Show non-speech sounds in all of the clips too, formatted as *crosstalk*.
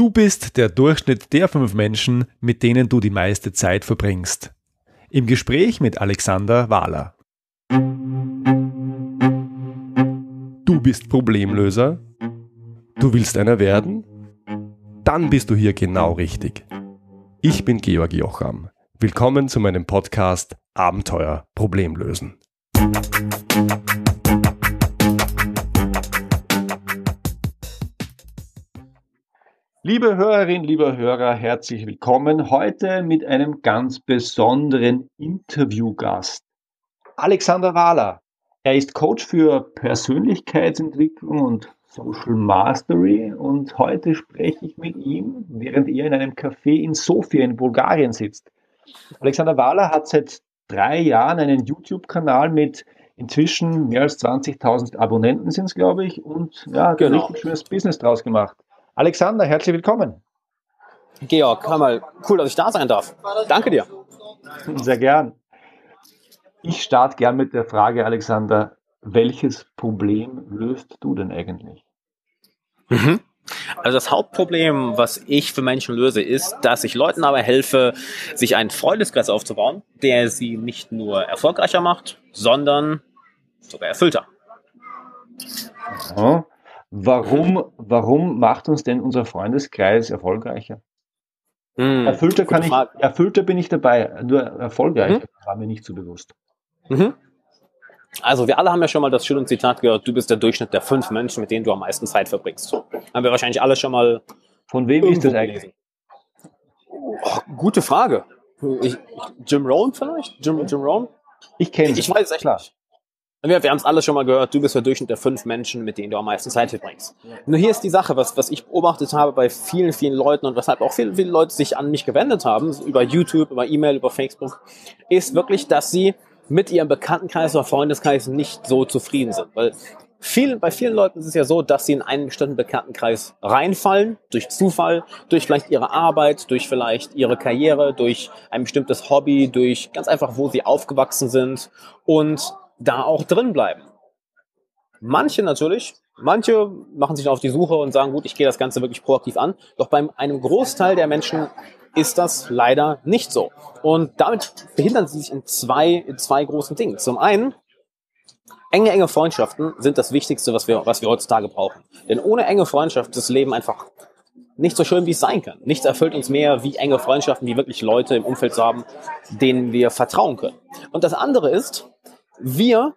Du bist der Durchschnitt der fünf Menschen, mit denen du die meiste Zeit verbringst. Im Gespräch mit Alexander Wahler. Du bist Problemlöser? Du willst einer werden? Dann bist du hier genau richtig. Ich bin Georg Jocham. Willkommen zu meinem Podcast Abenteuer Problemlösen. Liebe Hörerinnen, lieber Hörer, herzlich willkommen heute mit einem ganz besonderen Interviewgast. Alexander Wahler. Er ist Coach für Persönlichkeitsentwicklung und Social Mastery und heute spreche ich mit ihm, während er in einem Café in Sofia in Bulgarien sitzt. Alexander Wahler hat seit drei Jahren einen YouTube-Kanal mit inzwischen mehr als 20.000 Abonnenten sind es, glaube ich, und ja, hat genau. ein richtig schönes Business draus gemacht. Alexander, herzlich willkommen. Georg, hör mal, cool, dass ich da sein darf. Danke dir. Sehr gern. Ich starte gern mit der Frage, Alexander, welches Problem löst du denn eigentlich? Mhm. Also das Hauptproblem, was ich für Menschen löse, ist, dass ich Leuten aber helfe, sich einen Freundeskreis aufzubauen, der sie nicht nur erfolgreicher macht, sondern sogar erfüllter. Aha. Warum, warum macht uns denn unser Freundeskreis erfolgreicher? Hm, erfüllter, kann ich, erfüllter bin ich dabei, nur erfolgreicher mhm. war mir nicht so bewusst. Mhm. Also wir alle haben ja schon mal das schöne Zitat gehört, du bist der Durchschnitt der fünf Menschen, mit denen du am meisten Zeit verbringst. Haben wir wahrscheinlich alle schon mal. Von wem ist das eigentlich? Oh, gute Frage. Ich, Jim Rohn vielleicht? Jim, Jim Rohn? Ich kenne Ich weiß es echt nicht. Wir, wir haben es alle schon mal gehört, du bist der Durchschnitt der fünf Menschen, mit denen du am meisten Zeit verbringst. Nur hier ist die Sache, was, was ich beobachtet habe bei vielen, vielen Leuten und weshalb auch viele, viele Leute sich an mich gewendet haben, über YouTube, über E-Mail, über Facebook, ist wirklich, dass sie mit ihrem Bekanntenkreis oder Freundeskreis nicht so zufrieden sind. Weil viel, bei vielen Leuten ist es ja so, dass sie in einen bestimmten Bekanntenkreis reinfallen, durch Zufall, durch vielleicht ihre Arbeit, durch vielleicht ihre Karriere, durch ein bestimmtes Hobby, durch ganz einfach, wo sie aufgewachsen sind und da auch drin bleiben. Manche natürlich, manche machen sich auf die Suche und sagen, gut, ich gehe das Ganze wirklich proaktiv an. Doch bei einem Großteil der Menschen ist das leider nicht so. Und damit behindern sie sich in zwei, in zwei großen Dingen. Zum einen, enge, enge Freundschaften sind das Wichtigste, was wir, was wir heutzutage brauchen. Denn ohne enge Freundschaft ist das Leben einfach nicht so schön, wie es sein kann. Nichts erfüllt uns mehr, wie enge Freundschaften, wie wirklich Leute im Umfeld zu haben, denen wir vertrauen können. Und das andere ist, wir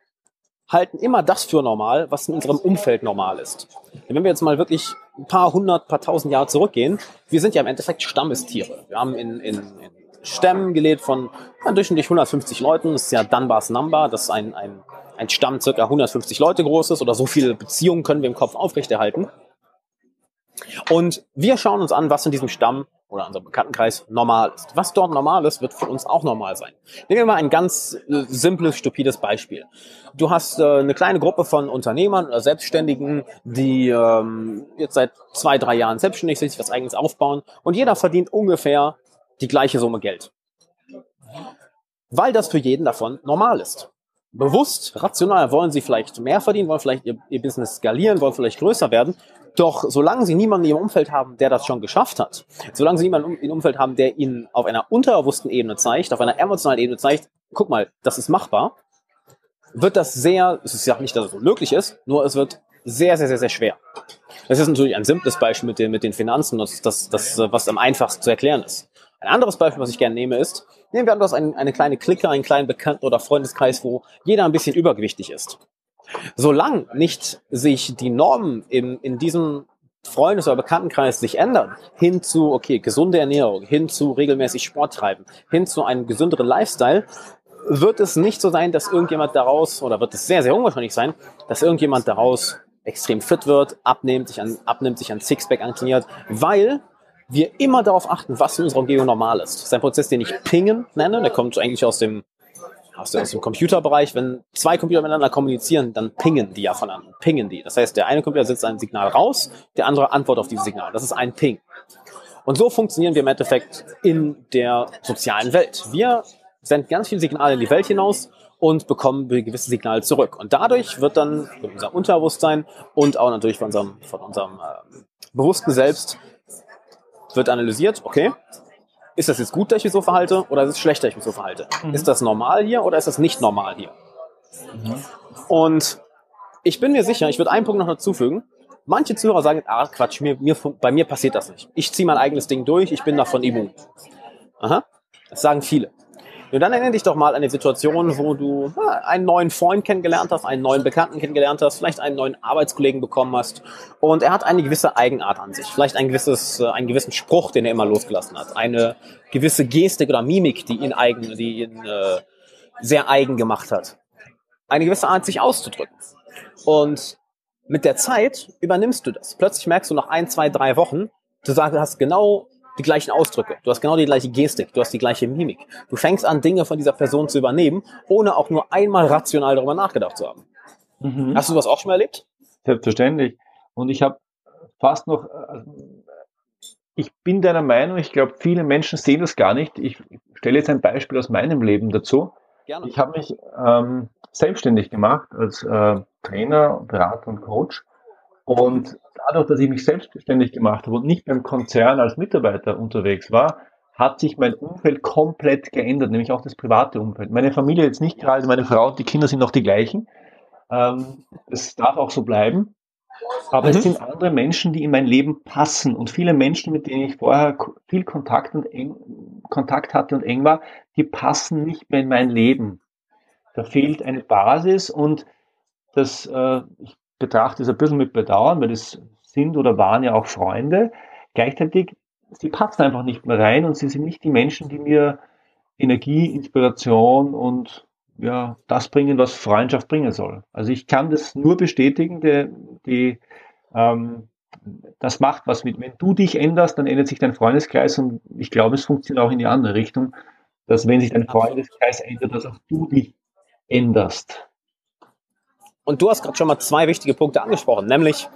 halten immer das für normal, was in unserem Umfeld normal ist. Denn wenn wir jetzt mal wirklich ein paar hundert, paar tausend Jahre zurückgehen, wir sind ja im Endeffekt Stammestiere. Wir haben in, in, in Stämmen gelebt von ja, durchschnittlich 150 Leuten. Das ist ja Dunbar's Number, das ist ein, ein, ein Stamm circa 150 Leute groß ist oder so viele Beziehungen können wir im Kopf aufrechterhalten. Und wir schauen uns an, was in diesem Stamm oder unserem Bekanntenkreis normal ist. Was dort normal ist, wird für uns auch normal sein. Nehmen wir mal ein ganz äh, simples, stupides Beispiel. Du hast äh, eine kleine Gruppe von Unternehmern oder Selbstständigen, die ähm, jetzt seit zwei, drei Jahren selbstständig sind, sich was eigenes aufbauen und jeder verdient ungefähr die gleiche Summe Geld. Weil das für jeden davon normal ist. Bewusst, rational wollen sie vielleicht mehr verdienen, wollen vielleicht ihr, ihr Business skalieren, wollen vielleicht größer werden doch solange Sie niemanden in Ihrem Umfeld haben, der das schon geschafft hat, solange Sie niemanden im Umfeld haben, der Ihnen auf einer unterbewussten Ebene zeigt, auf einer emotionalen Ebene zeigt, guck mal, das ist machbar, wird das sehr, es ist ja nicht, dass es unmöglich ist, nur es wird sehr, sehr, sehr, sehr schwer. Das ist natürlich ein simples Beispiel mit den, mit den Finanzen, das, das, das, was am einfachsten zu erklären ist. Ein anderes Beispiel, was ich gerne nehme, ist, nehmen wir an, ein, eine kleine Clique, einen kleinen Bekannten- oder Freundeskreis, wo jeder ein bisschen übergewichtig ist. Solange nicht sich die Normen in, in diesem Freundes- oder Bekanntenkreis sich ändern, hin zu, okay, gesunde Ernährung, hin zu regelmäßig Sport treiben, hin zu einem gesünderen Lifestyle, wird es nicht so sein, dass irgendjemand daraus, oder wird es sehr, sehr unwahrscheinlich sein, dass irgendjemand daraus extrem fit wird, abnimmt, sich an, abnimmt, sich an Sixpack antrainiert, weil wir immer darauf achten, was in unserer Umgebung normal ist. Das ist ein Prozess, den ich Pingen nenne, der kommt eigentlich aus dem aus, der, aus dem Computerbereich, wenn zwei Computer miteinander kommunizieren, dann pingen die ja voneinander, pingen die. Das heißt, der eine Computer setzt ein Signal raus, der andere antwortet auf dieses Signal. Das ist ein Ping. Und so funktionieren wir im Endeffekt in der sozialen Welt. Wir senden ganz viele Signale in die Welt hinaus und bekommen gewisse Signale zurück. Und dadurch wird dann unser Unterbewusstsein und auch natürlich von unserem, von unserem äh, bewussten Selbst wird analysiert, okay, ist das jetzt gut, dass ich mich so verhalte oder ist es schlecht, dass ich mich so verhalte? Mhm. Ist das normal hier oder ist das nicht normal hier? Mhm. Und ich bin mir sicher, ich würde einen Punkt noch dazufügen. Manche Zuhörer sagen, ah Quatsch, mir, mir, bei mir passiert das nicht. Ich ziehe mein eigenes Ding durch, ich bin davon immun. Aha, das sagen viele. Und dann erinnere dich doch mal an die Situation, wo du einen neuen Freund kennengelernt hast, einen neuen Bekannten kennengelernt hast, vielleicht einen neuen Arbeitskollegen bekommen hast und er hat eine gewisse Eigenart an sich, vielleicht ein gewisses, äh, einen gewissen Spruch, den er immer losgelassen hat, eine gewisse Gestik oder Mimik, die ihn eigen, die ihn äh, sehr eigen gemacht hat, eine gewisse Art, sich auszudrücken. Und mit der Zeit übernimmst du das. Plötzlich merkst du nach ein, zwei, drei Wochen, du hast genau die gleichen Ausdrücke, du hast genau die gleiche Gestik, du hast die gleiche Mimik. Du fängst an, Dinge von dieser Person zu übernehmen, ohne auch nur einmal rational darüber nachgedacht zu haben. Mhm. Hast du das auch schon erlebt? Selbstverständlich. Und ich habe fast noch, äh, ich bin deiner Meinung, ich glaube, viele Menschen sehen das gar nicht. Ich stelle jetzt ein Beispiel aus meinem Leben dazu. Gerne. Ich habe mich ähm, selbstständig gemacht als äh, Trainer, Berater und Coach. Und dadurch, dass ich mich selbstständig gemacht habe und nicht beim Konzern als Mitarbeiter unterwegs war, hat sich mein Umfeld komplett geändert, nämlich auch das private Umfeld. Meine Familie jetzt nicht gerade, meine Frau und die Kinder sind noch die gleichen. Ähm, es darf auch so bleiben. Aber mhm. es sind andere Menschen, die in mein Leben passen. Und viele Menschen, mit denen ich vorher viel Kontakt, und eng, Kontakt hatte und eng war, die passen nicht mehr in mein Leben. Da fehlt eine Basis und das, äh, ich betrachte es ein bisschen mit Bedauern, weil das sind oder waren ja auch Freunde. Gleichzeitig, sie passen einfach nicht mehr rein und sie sind nicht die Menschen, die mir Energie, Inspiration und ja, das bringen, was Freundschaft bringen soll. Also ich kann das nur bestätigen, die, die ähm, das macht was mit. Wenn du dich änderst, dann ändert sich dein Freundeskreis und ich glaube, es funktioniert auch in die andere Richtung, dass wenn sich dein Freundeskreis ändert, dass auch du dich änderst. Und du hast gerade schon mal zwei wichtige Punkte angesprochen, nämlich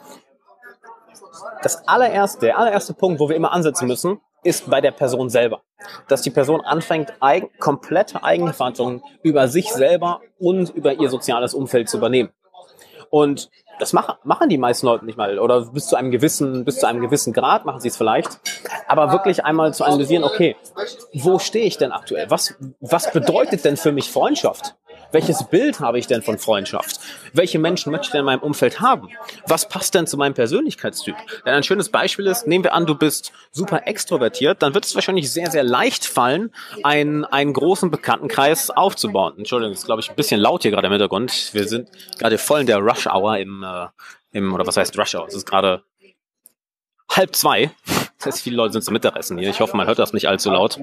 das allererste, der allererste Punkt, wo wir immer ansetzen müssen, ist bei der Person selber. Dass die Person anfängt, eigen, komplette Eigenverantwortung über sich selber und über ihr soziales Umfeld zu übernehmen. Und das machen, die meisten Leute nicht mal. Oder bis zu einem gewissen, bis zu einem gewissen Grad machen sie es vielleicht. Aber wirklich einmal zu analysieren, okay, wo stehe ich denn aktuell? Was, was bedeutet denn für mich Freundschaft? Welches Bild habe ich denn von Freundschaft? Welche Menschen möchte ich denn in meinem Umfeld haben? Was passt denn zu meinem Persönlichkeitstyp? Denn ein schönes Beispiel ist, nehmen wir an, du bist super extrovertiert, dann wird es wahrscheinlich sehr, sehr leicht fallen, einen, einen großen Bekanntenkreis aufzubauen. Entschuldigung, ist, glaube ich, ein bisschen laut hier gerade im Hintergrund. Wir sind gerade voll in der Rush Hour im, äh, im oder was heißt Rush Hour? Es ist gerade halb zwei. Das heißt, viele Leute sind zum Mittagessen hier. Ich hoffe, man hört das nicht allzu laut.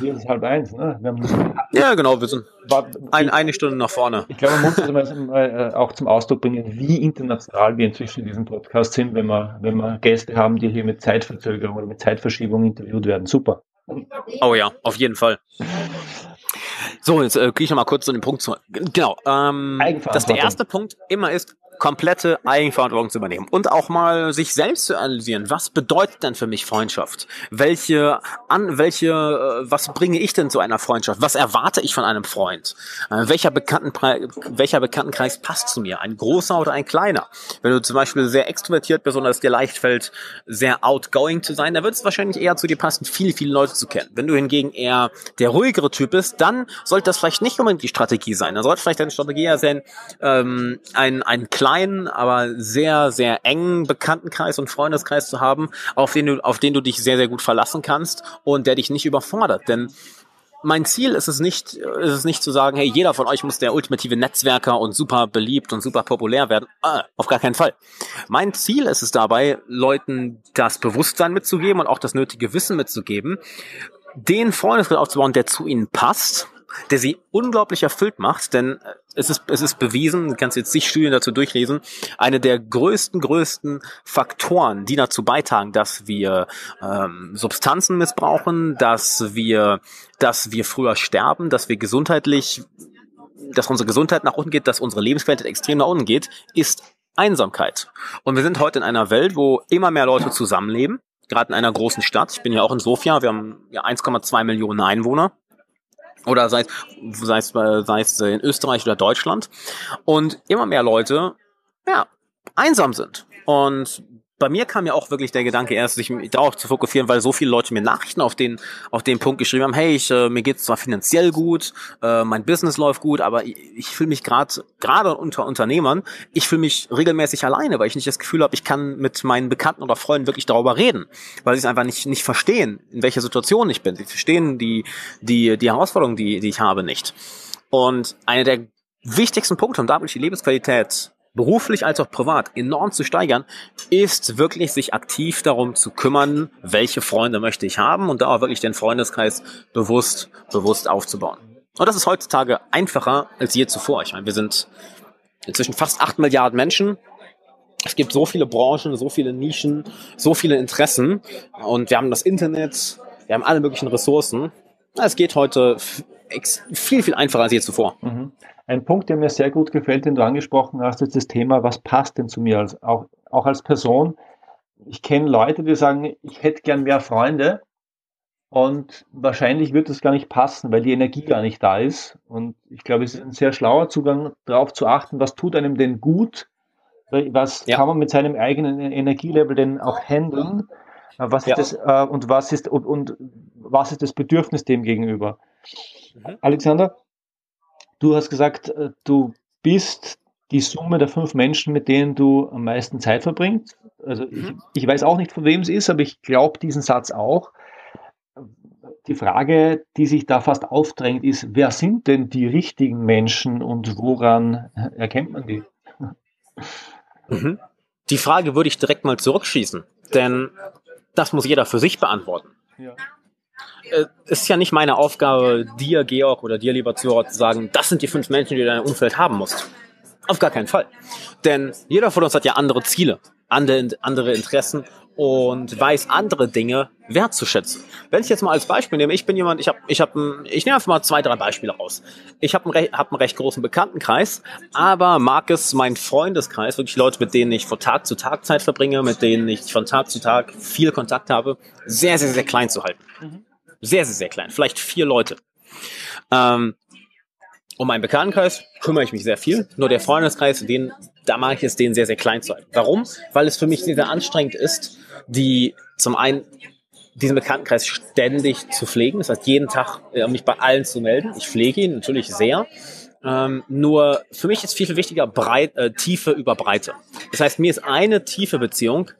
Hier ist halb eins. Ne? ja, genau, wir sind ein, eine Stunde nach vorne. Ich glaube, man muss das mal, äh, auch zum Ausdruck bringen, wie international wir inzwischen in diesem Podcast sind, wenn wir, wenn wir Gäste haben, die hier mit Zeitverzögerung oder mit Zeitverschiebung interviewt werden. Super. Oh ja, auf jeden Fall. So, jetzt äh, gehe ich noch mal kurz zu dem Punkt zu. Genau. Ähm, dass der erste Punkt immer ist, komplette Eigenverantwortung zu übernehmen und auch mal sich selbst zu analysieren. Was bedeutet denn für mich Freundschaft? Welche an welche äh, was bringe ich denn zu einer Freundschaft? Was erwarte ich von einem Freund? Äh, welcher Bekanntenpreis, welcher Bekanntenkreis passt zu mir? Ein großer oder ein kleiner? Wenn du zum Beispiel sehr extrovertiert bist und es dir leicht fällt, sehr outgoing zu sein, dann wird es wahrscheinlich eher zu dir passen, viele viele Leute zu kennen. Wenn du hingegen eher der ruhigere Typ bist, dann sollte das vielleicht nicht unbedingt die Strategie sein. Dann sollte vielleicht deine Strategie eher sein, ähm, ein ein kleiner kleinen, aber sehr, sehr engen Bekanntenkreis und Freundeskreis zu haben, auf den du, auf den du dich sehr, sehr gut verlassen kannst und der dich nicht überfordert. Denn mein Ziel ist es nicht, ist es nicht zu sagen, hey, jeder von euch muss der ultimative Netzwerker und super beliebt und super populär werden. Ah, auf gar keinen Fall. Mein Ziel ist es dabei, Leuten das Bewusstsein mitzugeben und auch das nötige Wissen mitzugeben, den Freundeskreis aufzubauen, der zu ihnen passt, der sie unglaublich erfüllt macht, denn es ist, es ist bewiesen, du kannst jetzt zig Studien dazu durchlesen, eine der größten, größten Faktoren, die dazu beitragen, dass wir ähm, Substanzen missbrauchen, dass wir, dass wir früher sterben, dass wir gesundheitlich, dass unsere Gesundheit nach unten geht, dass unsere Lebensqualität extrem nach unten geht, ist Einsamkeit. Und wir sind heute in einer Welt, wo immer mehr Leute zusammenleben, gerade in einer großen Stadt. Ich bin ja auch in Sofia, wir haben ja 1,2 Millionen Einwohner oder sei es, sei es, sei es in Österreich oder Deutschland und immer mehr Leute, ja, einsam sind. Und bei mir kam ja auch wirklich der Gedanke erst, sich darauf zu fokussieren, weil so viele Leute mir Nachrichten auf den, auf den Punkt geschrieben haben, hey, ich, äh, mir geht's zwar finanziell gut, äh, mein Business läuft gut, aber ich, ich fühle mich gerade, gerade unter Unternehmern, ich fühle mich regelmäßig alleine, weil ich nicht das Gefühl habe, ich kann mit meinen Bekannten oder Freunden wirklich darüber reden, weil sie es einfach nicht, nicht verstehen, in welcher Situation ich bin. Sie verstehen die, die, die Herausforderungen, die, die ich habe, nicht. Und einer der wichtigsten Punkte, um dadurch die Lebensqualität beruflich als auch privat enorm zu steigern, ist wirklich sich aktiv darum zu kümmern, welche Freunde möchte ich haben und da auch wirklich den Freundeskreis bewusst, bewusst aufzubauen. Und das ist heutzutage einfacher als je zuvor. Ich meine, wir sind inzwischen fast acht Milliarden Menschen. Es gibt so viele Branchen, so viele Nischen, so viele Interessen und wir haben das Internet, wir haben alle möglichen Ressourcen. Es geht heute viel, viel einfacher als je zuvor. Mhm. Ein Punkt, der mir sehr gut gefällt, den du angesprochen hast, ist das Thema, was passt denn zu mir als, auch, auch als Person. Ich kenne Leute, die sagen, ich hätte gern mehr Freunde und wahrscheinlich wird es gar nicht passen, weil die Energie gar nicht da ist. Und ich glaube, es ist ein sehr schlauer Zugang, darauf zu achten, was tut einem denn gut, was ja. kann man mit seinem eigenen Energielevel denn auch handeln, was ja. ist das, äh, und was ist, und, und was ist das Bedürfnis dem gegenüber. Mhm. Alexander, Du hast gesagt, äh, du bist die Summe der fünf Menschen, mit denen du am meisten Zeit verbringst. Also ich, mhm. ich weiß auch nicht, von wem es ist, aber ich glaube diesen Satz auch. Die Frage, die sich da fast aufdrängt, ist, wer sind denn die richtigen Menschen und woran erkennt man die? Mhm. Die Frage würde ich direkt mal zurückschießen, denn das muss jeder für sich beantworten. Ja äh, ist ja nicht meine Aufgabe, dir, Georg, oder dir, lieber Zuhörer, zu sagen, das sind die fünf Menschen, die du in deinem Umfeld haben musst. Auf gar keinen Fall. Denn jeder von uns hat ja andere Ziele, andere, andere Interessen und weiß andere Dinge wertzuschätzen. Wenn ich jetzt mal als Beispiel nehme, ich bin jemand, ich habe, ich habe, ich nehme einfach mal zwei, drei Beispiele raus. Ich habe einen, hab einen recht großen Bekanntenkreis, aber mag es mein Freundeskreis, wirklich Leute, mit denen ich von Tag zu Tag Zeit verbringe, mit denen ich von Tag zu Tag viel Kontakt habe, sehr, sehr, sehr klein zu halten. Sehr, sehr, sehr klein. Vielleicht vier Leute. Ähm, um meinen Bekanntenkreis kümmere ich mich sehr viel. Nur der Freundeskreis, den, da mache ich es den sehr, sehr klein zu halten. Warum? Weil es für mich sehr, sehr anstrengend ist, die zum einen diesen Bekanntenkreis ständig zu pflegen. Das heißt, jeden Tag äh, mich bei allen zu melden. Ich pflege ihn natürlich sehr. Ähm, nur für mich ist viel, viel wichtiger Breit, äh, Tiefe über Breite. Das heißt, mir ist eine tiefe Beziehung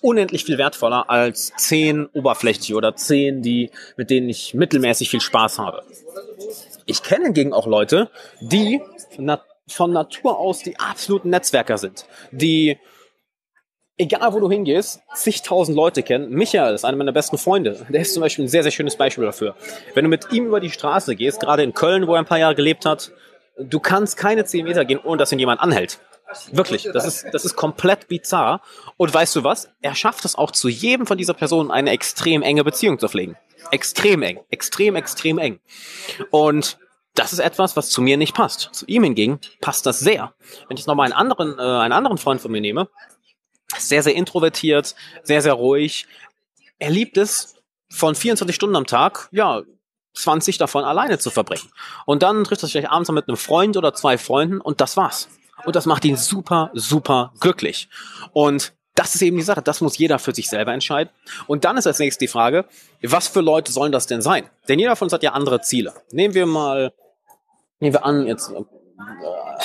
unendlich viel wertvoller als zehn oberflächliche oder zehn, die, mit denen ich mittelmäßig viel Spaß habe. Ich kenne hingegen auch Leute, die von Natur aus die absoluten Netzwerker sind, die egal wo du hingehst, zigtausend Leute kennen. Michael ist einer meiner besten Freunde. Der ist zum Beispiel ein sehr, sehr schönes Beispiel dafür. Wenn du mit ihm über die Straße gehst, gerade in Köln, wo er ein paar Jahre gelebt hat, du kannst keine zehn Meter gehen, ohne dass ihn jemand anhält. Wirklich, das ist, das ist komplett bizarr. Und weißt du was? Er schafft es auch zu jedem von dieser Personen eine extrem enge Beziehung zu pflegen. Extrem eng. Extrem, extrem eng. Und das ist etwas, was zu mir nicht passt. Zu ihm hingegen passt das sehr. Wenn ich nochmal einen anderen, äh, einen anderen Freund von mir nehme, sehr, sehr introvertiert, sehr, sehr ruhig. Er liebt es, von 24 Stunden am Tag, ja, 20 davon alleine zu verbringen. Und dann trifft er sich abends mit einem Freund oder zwei Freunden und das war's. Und das macht ihn super, super glücklich. Und das ist eben die Sache. Das muss jeder für sich selber entscheiden. Und dann ist als nächstes die Frage, was für Leute sollen das denn sein? Denn jeder von uns hat ja andere Ziele. Nehmen wir mal, nehmen wir an, jetzt äh,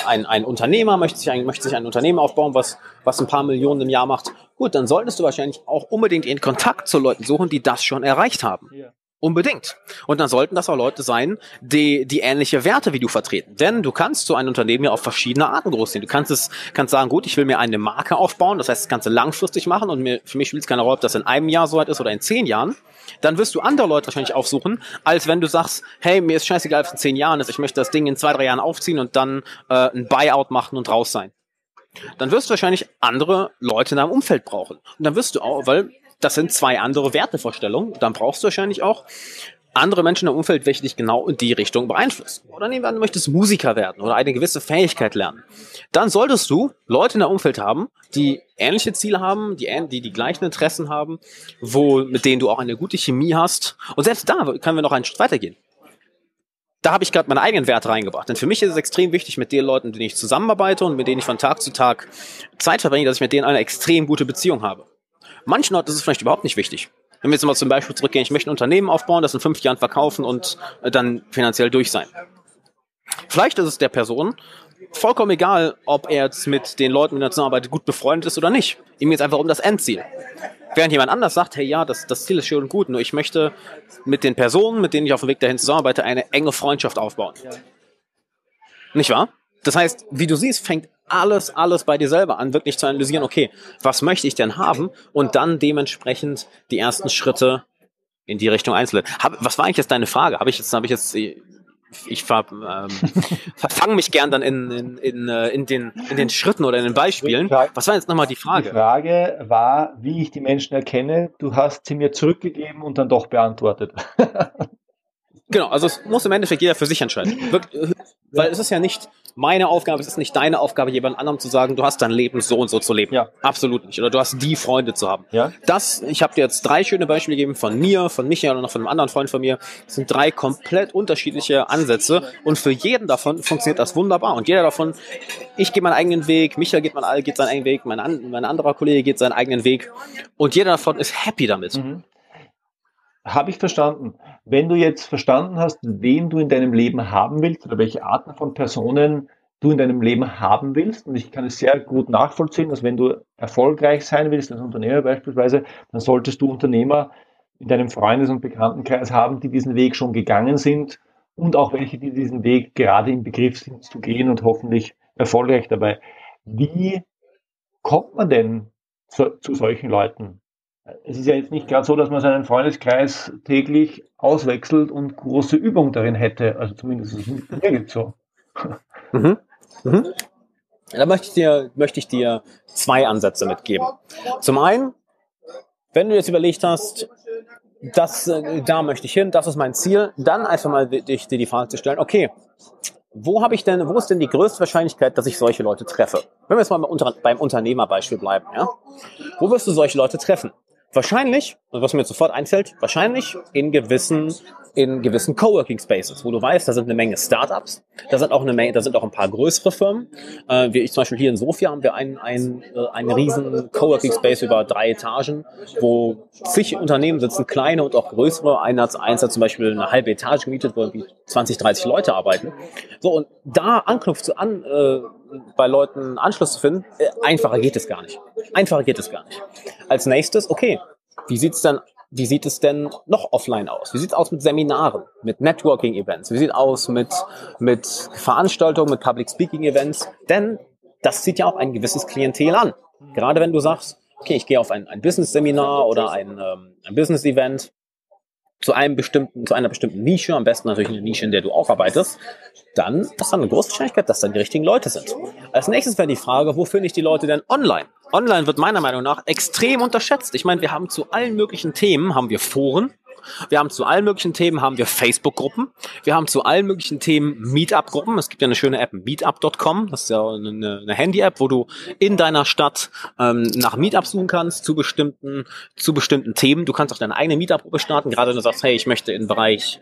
ein, ein Unternehmer möchte sich, ein, möchte sich ein Unternehmen aufbauen, was, was ein paar Millionen im Jahr macht. Gut, dann solltest du wahrscheinlich auch unbedingt in Kontakt zu Leuten suchen, die das schon erreicht haben. Ja. Unbedingt. Und dann sollten das auch Leute sein, die, die ähnliche Werte wie du vertreten. Denn du kannst so ein Unternehmen ja auf verschiedene Arten großziehen. Du kannst es, kannst sagen, gut, ich will mir eine Marke aufbauen, das heißt, das du langfristig machen und mir, für mich spielt es keine Rolle, ob das in einem Jahr so weit ist oder in zehn Jahren. Dann wirst du andere Leute wahrscheinlich aufsuchen, als wenn du sagst, hey, mir ist scheißegal, ob es in zehn Jahren ist, ich möchte das Ding in zwei, drei Jahren aufziehen und dann äh, ein Buyout machen und raus sein. Dann wirst du wahrscheinlich andere Leute in deinem Umfeld brauchen. Und dann wirst du auch, weil das sind zwei andere Wertevorstellungen. Dann brauchst du wahrscheinlich auch andere Menschen im Umfeld, welche dich genau in die Richtung beeinflussen. Oder nehmen wir an, du möchtest Musiker werden oder eine gewisse Fähigkeit lernen. Dann solltest du Leute in deinem Umfeld haben, die ähnliche Ziele haben, die, die die gleichen Interessen haben, wo, mit denen du auch eine gute Chemie hast. Und selbst da können wir noch einen Schritt weitergehen. da habe ich gerade meine eigenen Werte reingebracht. Denn für mich ist es extrem wichtig, mit den Leuten, mit denen ich zusammenarbeite und mit denen ich von Tag zu Tag Zeit verbringe, dass ich mit denen eine extrem gute Beziehung habe. Manchen Leuten ist es vielleicht überhaupt nicht wichtig. Wenn wir jetzt mal zum Beispiel zurückgehen, ich möchte ein Unternehmen aufbauen, das in fünf Jahren verkaufen und äh, dann finanziell durch sein. Vielleicht ist es der Person vollkommen egal, ob er jetzt mit den Leuten in der Zusammenarbeit gut befreundet ist oder nicht. Ihm geht es einfach um das Endziel. Während jemand anders sagt, hey ja, das, das Ziel ist schön und gut, nur ich möchte mit den Personen, mit denen ich auf dem Weg dahin zusammenarbeite, eine enge Freundschaft aufbauen. Nicht wahr? Das heißt, wie du siehst, fängt alles, alles bei dir selber an, wirklich zu analysieren, okay, was möchte ich denn haben? Und dann dementsprechend die ersten Schritte in die Richtung einzeln. was war eigentlich jetzt deine Frage? Habe ich jetzt, habe ich jetzt ich ver, ähm, *laughs* verfange mich gern dann in, in, in, äh, in, den, in den Schritten oder in den Beispielen. Was war jetzt nochmal die Frage? Die Frage war, wie ich die Menschen erkenne. Du hast sie mir zurückgegeben und dann doch beantwortet. *laughs* genau, also es muss im Endeffekt jeder für sich entscheiden. Weil es ist ja nicht meine Aufgabe, es ist nicht deine Aufgabe, jemand anderem zu sagen, du hast dein Leben so und so zu leben. Ja. Absolut nicht. Oder du hast die Freunde zu haben. Ja. Das, ich habe dir jetzt drei schöne Beispiele gegeben von mir, von Michael und noch von einem anderen Freund von mir. Das sind drei komplett unterschiedliche Ansätze und für jeden davon funktioniert das wunderbar. Und jeder davon, ich gehe meinen eigenen Weg, Michael geht, mein, geht seinen eigenen Weg, mein, mein anderer Kollege geht seinen eigenen Weg und jeder davon ist happy damit. Mhm. Habe ich verstanden. Wenn du jetzt verstanden hast, wen du in deinem Leben haben willst oder welche Arten von Personen du in deinem Leben haben willst, und ich kann es sehr gut nachvollziehen, dass wenn du erfolgreich sein willst, als Unternehmer beispielsweise, dann solltest du Unternehmer in deinem Freundes- und Bekanntenkreis haben, die diesen Weg schon gegangen sind und auch welche, die diesen Weg gerade im Begriff sind zu gehen und hoffentlich erfolgreich dabei. Wie kommt man denn zu, zu solchen Leuten? Es ist ja jetzt nicht gerade so, dass man seinen Freundeskreis täglich auswechselt und große Übung darin hätte. Also zumindest ist es mir nicht *laughs* so. Mhm. Mhm. Da möchte ich, dir, möchte ich dir zwei Ansätze mitgeben. Zum einen, wenn du jetzt überlegt hast, das, äh, da möchte ich hin, das ist mein Ziel, dann einfach mal dich, dir die Frage zu stellen, okay, wo habe ich denn, wo ist denn die größte Wahrscheinlichkeit, dass ich solche Leute treffe? Wenn wir jetzt mal beim Unternehmerbeispiel bleiben, ja? Wo wirst du solche Leute treffen? Wahrscheinlich, was mir sofort einfällt, wahrscheinlich in gewissen, in gewissen Coworking Spaces, wo du weißt, da sind eine Menge Startups, da sind auch eine Menge, da sind auch ein paar größere Firmen. Äh, wie ich zum Beispiel hier in Sofia haben wir einen, einen, äh, einen riesen Coworking Space über drei Etagen, wo zig Unternehmen sitzen, kleine und auch größere. Einer hat, eins hat zum Beispiel eine halbe Etage gemietet, wo irgendwie 20, 30 Leute arbeiten. So, und da anknüpft zu an, äh, bei Leuten Anschluss zu finden, äh, einfacher geht es gar nicht. Einfacher geht es gar nicht. Als nächstes, okay, wie sieht's dann wie sieht es denn noch offline aus? Wie sieht es aus mit Seminaren, mit Networking-Events? Wie sieht es aus mit, mit Veranstaltungen, mit Public-Speaking-Events? Denn das zieht ja auch ein gewisses Klientel an. Gerade wenn du sagst, okay, ich gehe auf ein, ein Business-Seminar oder ein, ähm, ein Business-Event, zu einem bestimmten, zu einer bestimmten Nische, am besten natürlich eine Nische, in der du auch arbeitest, dann ist dann eine große Wahrscheinlichkeit, dass dann die richtigen Leute sind. Als nächstes wäre die Frage, wo finde ich die Leute denn online? Online wird meiner Meinung nach extrem unterschätzt. Ich meine, wir haben zu allen möglichen Themen, haben wir Foren, wir haben zu allen möglichen Themen haben wir Facebook-Gruppen. Wir haben zu allen möglichen Themen Meetup-Gruppen. Es gibt ja eine schöne App, Meetup.com. Das ist ja eine, eine Handy-App, wo du in deiner Stadt ähm, nach Meetups suchen kannst zu bestimmten, zu bestimmten Themen. Du kannst auch deine eigene Meetup-Gruppe starten. Gerade wenn du sagst, hey, ich möchte im Bereich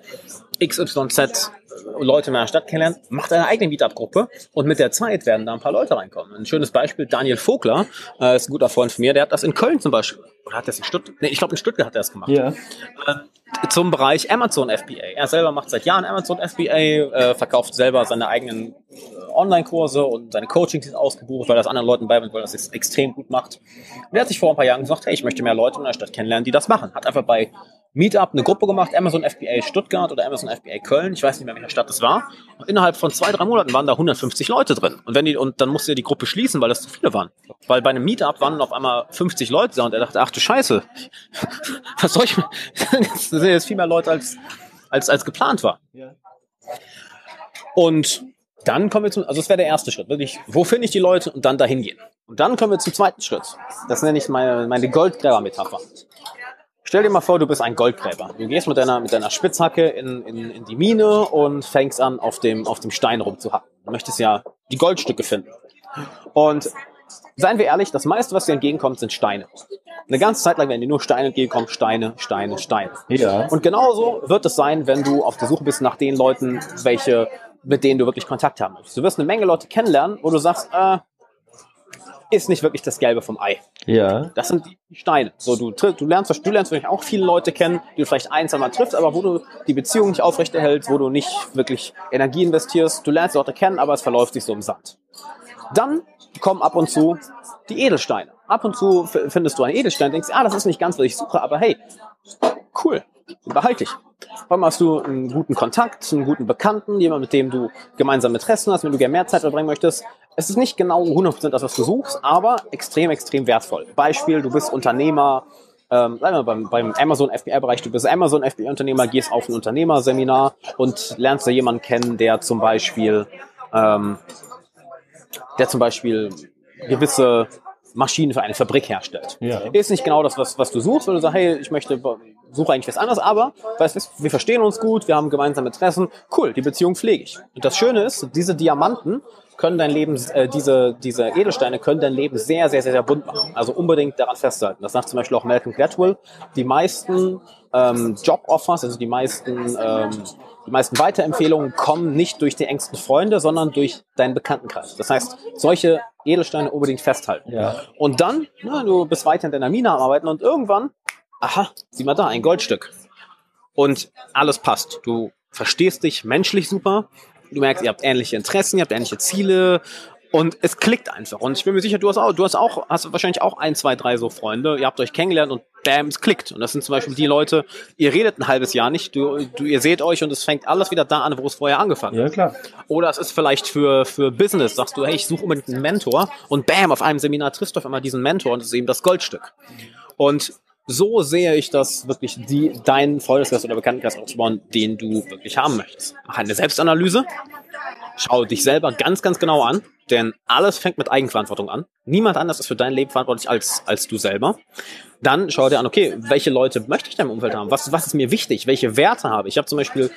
XYZ Leute in meiner Stadt kennenlernen, mach deine eigene Meetup-Gruppe und mit der Zeit werden da ein paar Leute reinkommen. Ein schönes Beispiel, Daniel Vogler, äh, ist ein guter Freund von mir, der hat das in Köln zum Beispiel, oder hat das in Stuttgart, nee, ich glaube in Stuttgart hat er das gemacht. Ja. Äh, zum Bereich Amazon FBA. Er selber macht seit Jahren Amazon FBA, äh, verkauft selber seine eigenen äh, Online-Kurse und seine Coachings sind ausgebucht, weil das anderen Leuten beibringt, weil das es extrem gut macht. Und er hat sich vor ein paar Jahren gesagt, hey, ich möchte mehr Leute in der Stadt kennenlernen, die das machen. Hat einfach bei Meetup eine Gruppe gemacht, Amazon FBA Stuttgart oder Amazon FBA Köln, ich weiß nicht mehr, welcher Stadt das war. Und innerhalb von zwei, drei Monaten waren da 150 Leute drin. Und wenn die, und dann musste er die Gruppe schließen, weil das zu viele waren. Weil bei einem Meetup waren auf einmal 50 Leute da und er dachte, ach du Scheiße, *laughs* was soll ich, *laughs* das sind jetzt viel mehr Leute als, als, als geplant war. Und dann kommen wir zum, also das wäre der erste Schritt, wirklich, wo finde ich die Leute und dann dahin gehen. Und dann kommen wir zum zweiten Schritt. Das nenne ich meine, meine Goldgräber-Metapher. Stell dir mal vor, du bist ein Goldgräber. Du gehst mit deiner, mit deiner Spitzhacke in, in, in die Mine und fängst an, auf dem, auf dem Stein rumzuhacken. Du möchtest ja die Goldstücke finden. Und seien wir ehrlich, das meiste, was dir entgegenkommt, sind Steine. Eine ganze Zeit lang werden dir nur Steine entgegenkommen, Steine, Steine, Steine. Ja. Und genauso wird es sein, wenn du auf der Suche bist nach den Leuten, welche, mit denen du wirklich Kontakt haben möchtest. Du wirst eine Menge Leute kennenlernen, wo du sagst, äh, ist nicht wirklich das Gelbe vom Ei. Ja. Das sind die Steine. So, du, du lernst, du lernst wirklich auch viele Leute kennen, die du vielleicht ein, zwei Mal triffst, aber wo du die Beziehung nicht aufrechterhältst, wo du nicht wirklich Energie investierst. Du lernst Leute kennen, aber es verläuft sich so im Sand. Dann kommen ab und zu die Edelsteine. Ab und zu findest du einen Edelstein, denkst, ah, das ist nicht ganz, was ich suche, aber hey, cool, behalte ich. Vor allem hast du einen guten Kontakt, einen guten Bekannten, jemand, mit dem du gemeinsame Interessen hast, wenn du gerne mehr Zeit verbringen möchtest. Es ist nicht genau 100% das, was du suchst, aber extrem, extrem wertvoll. Beispiel, du bist Unternehmer, ähm, wir beim, beim Amazon FBA-Bereich, du bist Amazon FBA-Unternehmer, gehst auf ein Unternehmerseminar und lernst da jemanden kennen, der zum Beispiel, ähm, der zum Beispiel gewisse Maschinen für eine Fabrik herstellt. Ja. Ist nicht genau das, was, was du suchst, weil du sagst, hey, ich möchte, suche eigentlich was anderes, aber weißt du, wir verstehen uns gut, wir haben gemeinsame Interessen, cool, die Beziehung pflege ich. Und das Schöne ist, diese Diamanten können dein Leben, äh, diese, diese Edelsteine können dein Leben sehr, sehr, sehr, sehr bunt machen. Also unbedingt daran festhalten. Das sagt zum Beispiel auch Malcolm Gladwell. Die meisten ähm, Job-Offers, also die meisten, ähm, die meisten Weiterempfehlungen kommen nicht durch die engsten Freunde, sondern durch deinen Bekanntenkreis. Das heißt, solche Edelsteine unbedingt festhalten. Ja. Und dann, na, du bist weiter in deiner Mine am Arbeiten und irgendwann, aha, sieh mal da, ein Goldstück. Und alles passt. Du verstehst dich menschlich super. Du merkst, ihr habt ähnliche Interessen, ihr habt ähnliche Ziele und es klickt einfach. Und ich bin mir sicher, du hast auch, du hast auch, hast wahrscheinlich auch ein, zwei, drei so Freunde. Ihr habt euch kennengelernt und bam, es klickt. Und das sind zum Beispiel die Leute, ihr redet ein halbes Jahr nicht, du, du, ihr seht euch und es fängt alles wieder da an, wo es vorher angefangen hat. Ja, klar. Oder es ist vielleicht für, für Business, sagst du, hey, ich suche unbedingt einen Mentor und bam, auf einem Seminar triffst du auf einmal diesen Mentor und es ist eben das Goldstück. Und so sehe ich das wirklich, die, deinen Freundeskreis oder Bekanntenkreis aufzubauen, den du wirklich haben möchtest. Mach eine Selbstanalyse, schau dich selber ganz, ganz genau an, denn alles fängt mit Eigenverantwortung an. Niemand anders ist für dein Leben verantwortlich als, als du selber. Dann schau dir an, okay, welche Leute möchte ich in meinem Umfeld haben? Was, was ist mir wichtig? Welche Werte habe ich? Ich habe zum Beispiel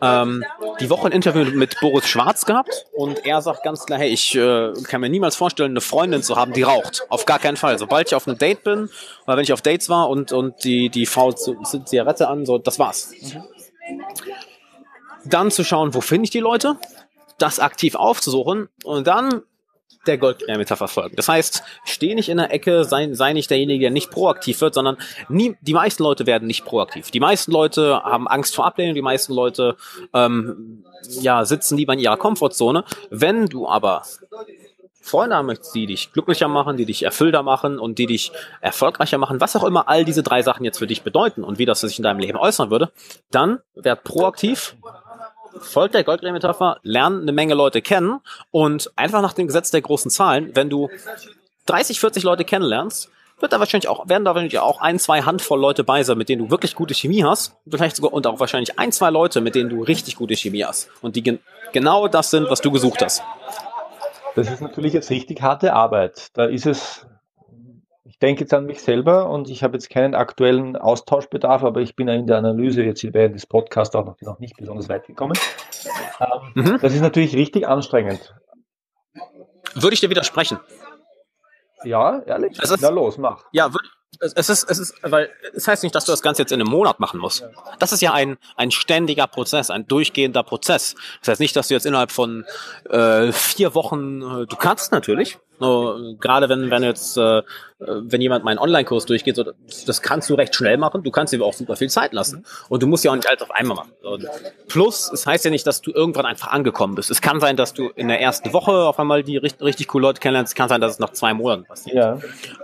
ähm, die Woche ein Interview mit Boris Schwarz gehabt und er sagt ganz klar, hey, ich äh, kann mir niemals vorstellen, eine Freundin zu haben, die raucht. Auf gar keinen Fall. Sobald ich auf einem Date bin oder wenn ich auf Dates war und, und die, die Frau Zigarette an, so, das war's. Dann zu schauen, wo finde ich die Leute? Das aktiv aufzusuchen und dann der Goldmetapher folgen. Das heißt, steh nicht in der Ecke, sei, sei nicht derjenige, der nicht proaktiv wird, sondern nie, die meisten Leute werden nicht proaktiv. Die meisten Leute haben Angst vor Ablehnung, die meisten Leute ähm, ja, sitzen lieber in ihrer Komfortzone. Wenn du aber Freunde haben möchtest, die dich glücklicher machen, die dich erfüllter machen und die dich erfolgreicher machen, was auch immer all diese drei Sachen jetzt für dich bedeuten und wie das sich in deinem Leben äußern würde, dann werd proaktiv, folgt der Goldgräben-Metapher, lern eine Menge Leute kennen und einfach nach dem Gesetz der großen Zahlen, wenn du 30, 40 Leute kennenlernst, wird da wahrscheinlich auch, werden da wahrscheinlich auch ein, zwei Handvoll Leute bei sein, mit denen du wirklich gute Chemie hast. Vielleicht sogar, und auch wahrscheinlich ein, zwei Leute, mit denen du richtig gute Chemie hast. Und die gen genau das sind, was du gesucht hast. Das ist natürlich jetzt richtig harte Arbeit. Da ist es, denke jetzt an mich selber und ich habe jetzt keinen aktuellen Austauschbedarf, aber ich bin ja in der Analyse jetzt während des Podcasts auch noch, noch nicht besonders weit gekommen. Ähm, Mhm. Das ist natürlich richtig anstrengend. Würde ich dir widersprechen. Ja, ehrlich? Ist- Na los, mach. Ja, es ist, es ist, weil es heißt nicht, dass du das Ganze jetzt in einem Monat machen musst. Das ist ja ein, ein ständiger Prozess, ein durchgehender Prozess. Das heißt nicht, dass du jetzt innerhalb von äh, vier Wochen, äh, du kannst natürlich, nur, gerade wenn, wenn jetzt, äh, wenn jemand meinen Online-Kurs durchgeht, so, das kannst du recht schnell machen, du kannst dir auch super viel Zeit lassen. Und du musst ja auch nicht alles auf einmal machen. Und plus, es heißt ja nicht, dass du irgendwann einfach angekommen bist. Es kann sein, dass du in der ersten Woche auf einmal die richtig, richtig coole Leute kennenlernst. Es kann sein, dass es nach zwei Monaten passiert. Ja.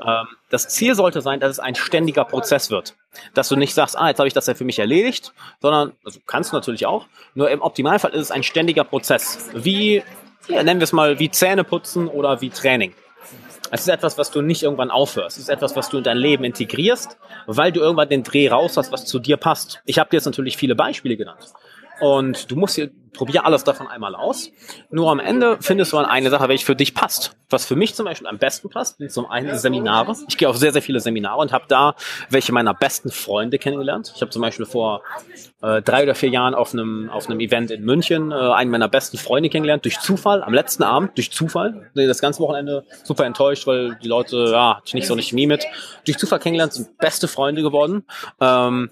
Ähm, das Ziel sollte sein, dass es ein ständiger Prozess wird. Dass du nicht sagst, ah, jetzt habe ich das ja für mich erledigt, sondern, also kannst du natürlich auch, nur im Optimalfall ist es ein ständiger Prozess. Wie, ja, nennen wir es mal, wie Zähne putzen oder wie Training. Es ist etwas, was du nicht irgendwann aufhörst. Es ist etwas, was du in dein Leben integrierst, weil du irgendwann den Dreh raus hast, was zu dir passt. Ich habe dir jetzt natürlich viele Beispiele genannt. Und du musst hier, probier alles davon einmal aus. Nur am Ende findest du dann eine Sache, welche für dich passt. Was für mich zum Beispiel am besten passt, sind zum einen Seminare. Ich gehe auf sehr, sehr viele Seminare und habe da welche meiner besten Freunde kennengelernt. Ich habe zum Beispiel vor äh, drei oder vier Jahren auf einem, auf einem Event in München äh, einen meiner besten Freunde kennengelernt, durch Zufall, am letzten Abend, durch Zufall. Das ganze Wochenende super enttäuscht, weil die Leute, ja, hatte ich nicht so nicht Chemie mit. Durch Zufall kennengelernt, sind beste Freunde geworden. Ähm,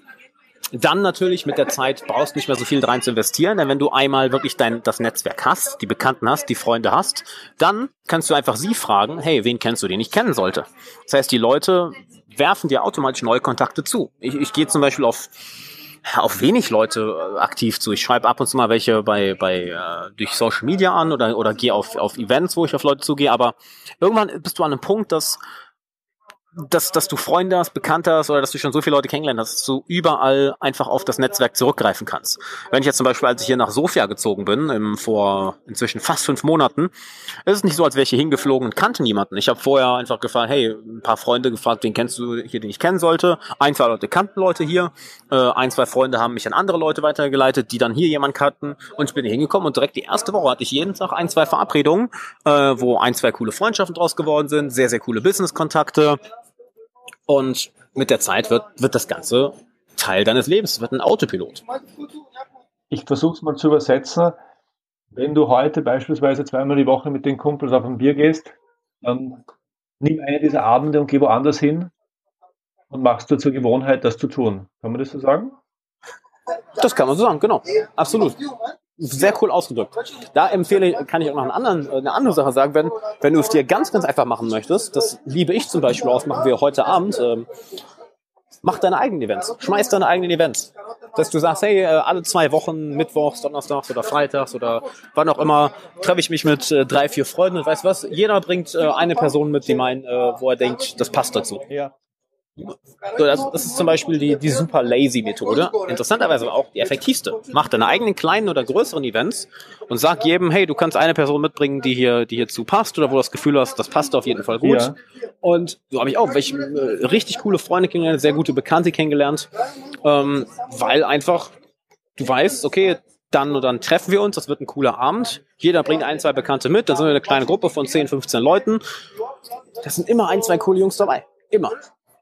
dann natürlich mit der Zeit brauchst du nicht mehr so viel rein zu investieren, denn wenn du einmal wirklich dein, das Netzwerk hast, die Bekannten hast, die Freunde hast, dann kannst du einfach sie fragen, hey, wen kennst du, den ich kennen sollte? Das heißt, die Leute werfen dir automatisch neue Kontakte zu. Ich, ich gehe zum Beispiel auf auf wenig Leute äh, aktiv zu. Ich schreibe ab und zu mal welche bei, bei äh, durch Social Media an oder, oder gehe auf, auf Events, wo ich auf Leute zugehe, aber irgendwann bist du an einem Punkt, dass dass, dass du Freunde hast, Bekannte hast oder dass du schon so viele Leute kennengelernt hast, dass du überall einfach auf das Netzwerk zurückgreifen kannst. Wenn ich jetzt zum Beispiel, als ich hier nach Sofia gezogen bin, im, vor inzwischen fast fünf Monaten, ist es nicht so, als wäre ich hier hingeflogen und kannte niemanden. Ich habe vorher einfach gefragt, hey, ein paar Freunde gefragt, wen kennst du hier, den ich kennen sollte. Ein, zwei Leute kannten Leute hier. Äh, ein, zwei Freunde haben mich an andere Leute weitergeleitet, die dann hier jemanden kannten. Und ich bin hier hingekommen und direkt die erste Woche hatte ich jeden Tag ein, zwei Verabredungen, äh, wo ein, zwei coole Freundschaften draus geworden sind, sehr, sehr coole Business-Kontakte. Und mit der Zeit wird, wird das Ganze Teil deines Lebens, es wird ein Autopilot. Ich versuche es mal zu übersetzen. Wenn du heute beispielsweise zweimal die Woche mit den Kumpels auf ein Bier gehst, dann nimm eine dieser Abende und geh woanders hin und machst du zur Gewohnheit, das zu tun. Kann man das so sagen? Das kann man so sagen, genau. Absolut sehr cool ausgedrückt. Da empfehle ich, kann ich auch noch einen anderen, eine andere Sache sagen, wenn, wenn du es dir ganz, ganz einfach machen möchtest, das liebe ich zum Beispiel aus, machen wir heute Abend, ähm, mach deine eigenen Events, schmeiß deine eigenen Events. Dass du sagst, hey, äh, alle zwei Wochen, Mittwochs, Donnerstags oder Freitags oder wann auch immer, treffe ich mich mit äh, drei, vier Freunden und weißt was, jeder bringt äh, eine Person mit, die meinen, äh, wo er denkt, das passt dazu. Ja. So, das, das, ist zum Beispiel die, die super lazy Methode. Interessanterweise auch die effektivste. Mach deine eigenen kleinen oder größeren Events und sag jedem, hey, du kannst eine Person mitbringen, die hier, die hierzu passt oder wo du das Gefühl hast, das passt auf jeden Fall gut. Ja. Und so habe ich auch welche äh, richtig coole Freunde kennengelernt, sehr gute Bekannte kennengelernt, ähm, weil einfach du weißt, okay, dann und dann treffen wir uns, das wird ein cooler Abend. Jeder bringt ein, zwei Bekannte mit, dann sind wir eine kleine Gruppe von 10, 15 Leuten. Das sind immer ein, zwei coole Jungs dabei. Immer.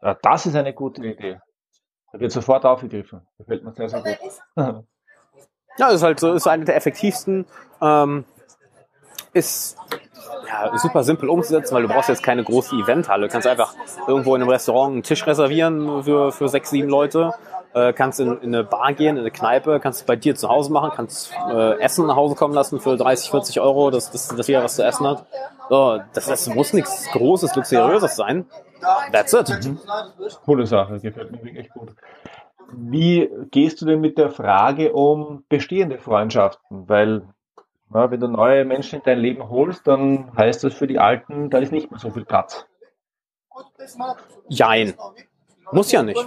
Ja, das ist eine gute Idee. Da wird sofort aufgegriffen. Gefällt mir sehr, sehr gut. *laughs* ja, das ist halt so, ist eine der effektivsten. Ähm, ist ja, super simpel umzusetzen, weil du brauchst jetzt keine große Eventhalle. Du kannst einfach irgendwo in einem Restaurant einen Tisch reservieren für, für sechs, sieben Leute. Äh, kannst in, in eine Bar gehen, in eine Kneipe, kannst es bei dir zu Hause machen, kannst äh, Essen nach Hause kommen lassen für 30, 40 Euro, dass das, das jeder was zu essen hat. So, das, das muss nichts Großes, Luxuriöses sein. That's it. Mhm. Coole Sache, gefällt mir wirklich gut. Wie gehst du denn mit der Frage um bestehende Freundschaften? Weil, na, wenn du neue Menschen in dein Leben holst, dann heißt das für die Alten, da ist nicht mehr so viel Platz. Jein. Muss ja nicht.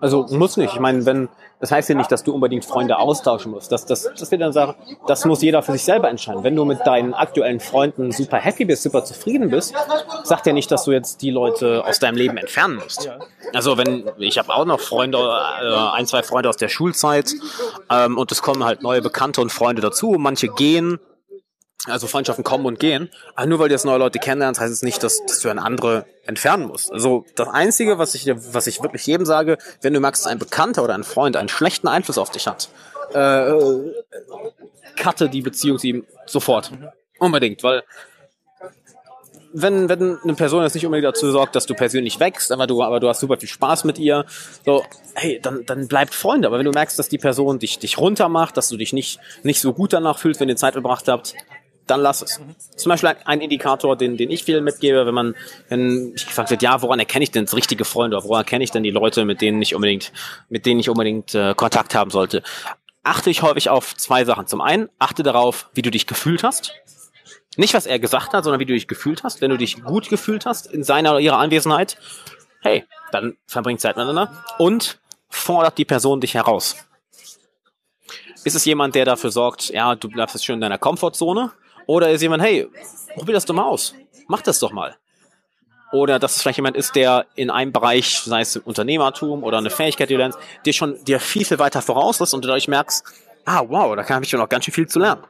Also muss nicht. Ich meine, wenn das heißt ja nicht, dass du unbedingt Freunde austauschen musst. Das, das, das wird dann sagen, das muss jeder für sich selber entscheiden. Wenn du mit deinen aktuellen Freunden super happy bist, super zufrieden bist, sagt ja nicht, dass du jetzt die Leute aus deinem Leben entfernen musst. Also wenn ich habe auch noch Freunde, äh, ein zwei Freunde aus der Schulzeit ähm, und es kommen halt neue Bekannte und Freunde dazu. Manche gehen, also Freundschaften kommen und gehen. Aber nur weil du jetzt neue Leute kennenlernst, heißt es nicht, dass, dass du eine andere entfernen musst. Also das Einzige, was ich, was ich wirklich jedem sage, wenn du merkst, dass ein Bekannter oder ein Freund einen schlechten Einfluss auf dich hat, äh, cutte die Beziehung zu ihm sofort. Unbedingt, weil wenn, wenn eine Person jetzt nicht unbedingt dazu sorgt, dass du persönlich wächst, aber du, aber du hast super viel Spaß mit ihr, so, hey, dann, dann bleibt Freunde. Aber wenn du merkst, dass die Person dich, dich runtermacht, dass du dich nicht, nicht so gut danach fühlst, wenn ihr Zeit verbracht habt, dann lass es. Zum Beispiel ein Indikator, den, den ich vielen mitgebe, wenn man, wenn ich gefragt wird, ja, woran erkenne ich denn das richtige Freunde, oder woran erkenne ich denn die Leute, mit denen ich unbedingt, mit denen ich unbedingt äh, Kontakt haben sollte, achte ich häufig auf zwei Sachen. Zum einen, achte darauf, wie du dich gefühlt hast. Nicht, was er gesagt hat, sondern wie du dich gefühlt hast. Wenn du dich gut gefühlt hast in seiner oder ihrer Anwesenheit, hey, dann verbringt Zeit miteinander und fordert die Person dich heraus. Ist es jemand, der dafür sorgt, ja, du bleibst jetzt schön in deiner Komfortzone? Oder ist jemand, hey, probier das doch mal aus. Mach das doch mal. oder dass es vielleicht jemand ist, der in einem Bereich, sei es Unternehmertum oder eine Fähigkeit, die du lernst, dir schon dir viel, viel weiter voraus ist und du dadurch merkst, ah, wow, da kann ich schon noch ganz schön viel zu lernen.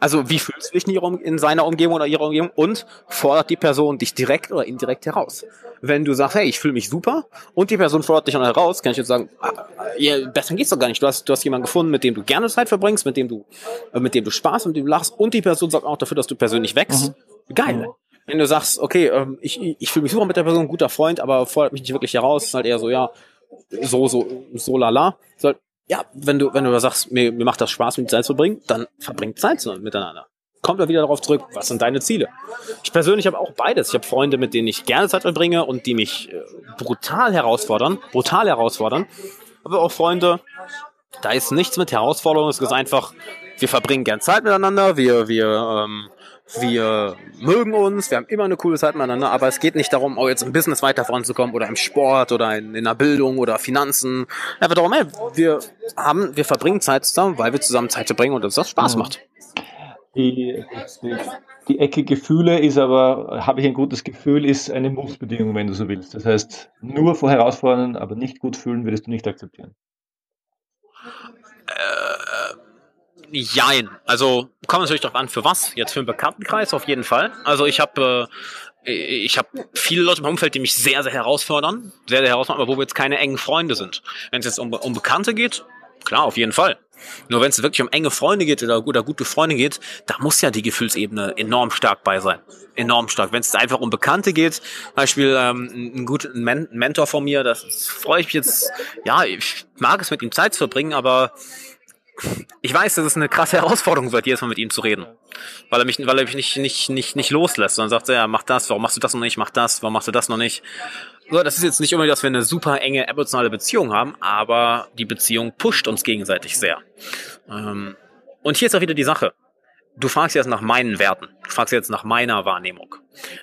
Also wie fühlst du dich in, ihrer, in seiner Umgebung oder ihrer Umgebung und fordert die Person dich direkt oder indirekt heraus? Wenn du sagst, hey, ich fühle mich super und die Person fordert dich dann heraus, kann ich jetzt sagen, ah, ja, besser geht's doch gar nicht. Du hast, du hast jemanden gefunden, mit dem du gerne Zeit verbringst, mit dem du, äh, mit dem du Spaß, mit dem du lachst und die Person sorgt auch dafür, dass du persönlich wächst. Mhm. Geil. Wenn du sagst, okay, ähm, ich, ich fühle mich super mit der Person, guter Freund, aber fordert mich nicht wirklich heraus, ist halt eher so, ja, so, so, so lala. So, ja, wenn du, wenn du sagst, mir, mir macht das Spaß, mit Zeit zu verbringen, dann verbringt Zeit miteinander. Kommt er wieder darauf zurück, was sind deine Ziele? Ich persönlich habe auch beides. Ich habe Freunde, mit denen ich gerne Zeit verbringe und die mich äh, brutal herausfordern, brutal herausfordern. Aber auch Freunde, da ist nichts mit Herausforderungen, es ist einfach, wir verbringen gern Zeit miteinander, wir, wir ähm, wir mögen uns, wir haben immer eine coole Zeit miteinander, aber es geht nicht darum, oh, jetzt im Business weiter voranzukommen oder im Sport oder in, in der Bildung oder Finanzen. Einfach darum, ey, wir haben, wir verbringen Zeit zusammen, weil wir zusammen Zeit verbringen und uns das Spaß mhm. macht. Die, die, die Ecke Gefühle ist aber, habe ich ein gutes Gefühl, ist eine Mussbedingung, wenn du so willst. Das heißt, nur vor Herausforderungen, aber nicht gut fühlen, würdest du nicht akzeptieren. Jein. Also kommt natürlich darauf an, für was. Jetzt für einen Bekanntenkreis auf jeden Fall. Also ich habe äh, ich habe viele Leute im Umfeld, die mich sehr, sehr herausfordern. Sehr, sehr herausfordern, aber wo wir jetzt keine engen Freunde sind. Wenn es jetzt um, um Bekannte geht, klar, auf jeden Fall. Nur wenn es wirklich um enge Freunde geht oder, oder gute Freunde geht, da muss ja die Gefühlsebene enorm stark bei sein. Enorm stark. Wenn es einfach um Bekannte geht, Beispiel ähm, ein guter Men Mentor von mir, das freue ich mich jetzt, ja, ich mag es mit ihm Zeit zu verbringen, aber ich weiß, dass es eine krasse Herausforderung wird, jedes Mal mit ihm zu reden. Weil er mich, weil er mich nicht, nicht, nicht, nicht loslässt, sondern sagt, ja, mach das, warum machst du das noch nicht, mach das, warum machst du das noch nicht. So, das ist jetzt nicht unbedingt, dass wir eine super enge emotionale Beziehung haben, aber die Beziehung pusht uns gegenseitig sehr. Ähm, und hier ist auch wieder die Sache. Du fragst jetzt nach meinen Werten. Du fragst jetzt nach meiner Wahrnehmung.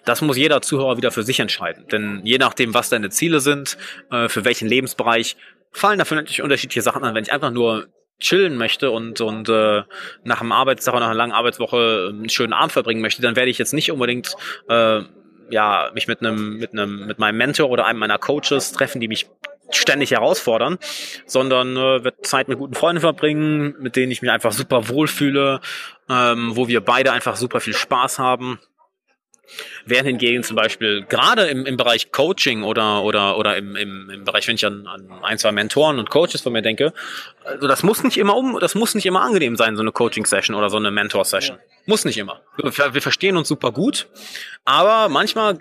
Das muss jeder Zuhörer wieder für sich entscheiden. Denn je nachdem, was deine Ziele sind, äh, für welchen Lebensbereich, fallen dafür natürlich unterschiedliche Sachen an. Wenn ich einfach nur chillen möchte und, und äh, nach einem Arbeitstag oder nach einer langen Arbeitswoche einen schönen Abend verbringen möchte, dann werde ich jetzt nicht unbedingt äh, ja, mich mit einem, mit einem, mit meinem Mentor oder einem meiner Coaches treffen, die mich ständig herausfordern, sondern äh, wird Zeit mit guten Freunden verbringen, mit denen ich mich einfach super wohlfühle, ähm, wo wir beide einfach super viel Spaß haben Während hingegen zum Beispiel gerade im, im Bereich Coaching oder, oder, oder im, im, im Bereich, wenn ich an, an ein, zwei Mentoren und Coaches von mir denke, also das muss nicht immer um, das muss nicht immer angenehm sein, so eine Coaching-Session oder so eine Mentor-Session. Muss nicht immer. Wir, wir verstehen uns super gut, aber manchmal,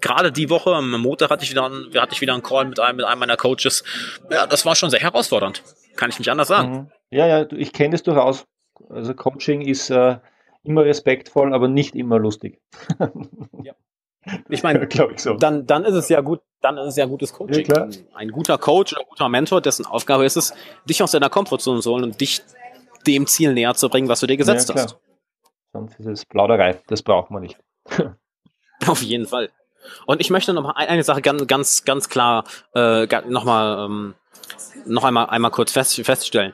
gerade die Woche, am Montag hatte ich wieder, einen, hatte ich wieder einen Call mit einem, mit einem meiner Coaches. Ja, das war schon sehr herausfordernd. Kann ich nicht anders sagen. Mhm. Ja, ja, ich kenne das durchaus. Also Coaching ist äh, immer respektvoll, aber nicht immer lustig. *laughs* ja. Ich meine, *laughs* ich so. dann, dann ist es ja gut, dann ist es ja gutes Coaching. Ja, ein guter Coach oder guter Mentor, dessen Aufgabe ist es, dich aus deiner Komfortzone zu holen und dich dem Ziel näher zu bringen, was du dir gesetzt ja, hast. Sonst ist es Plauderei, das braucht man nicht. *laughs* Auf jeden Fall. Und ich möchte noch mal eine Sache ganz, ganz, ganz klar äh, noch mal ähm, noch einmal einmal kurz fest, feststellen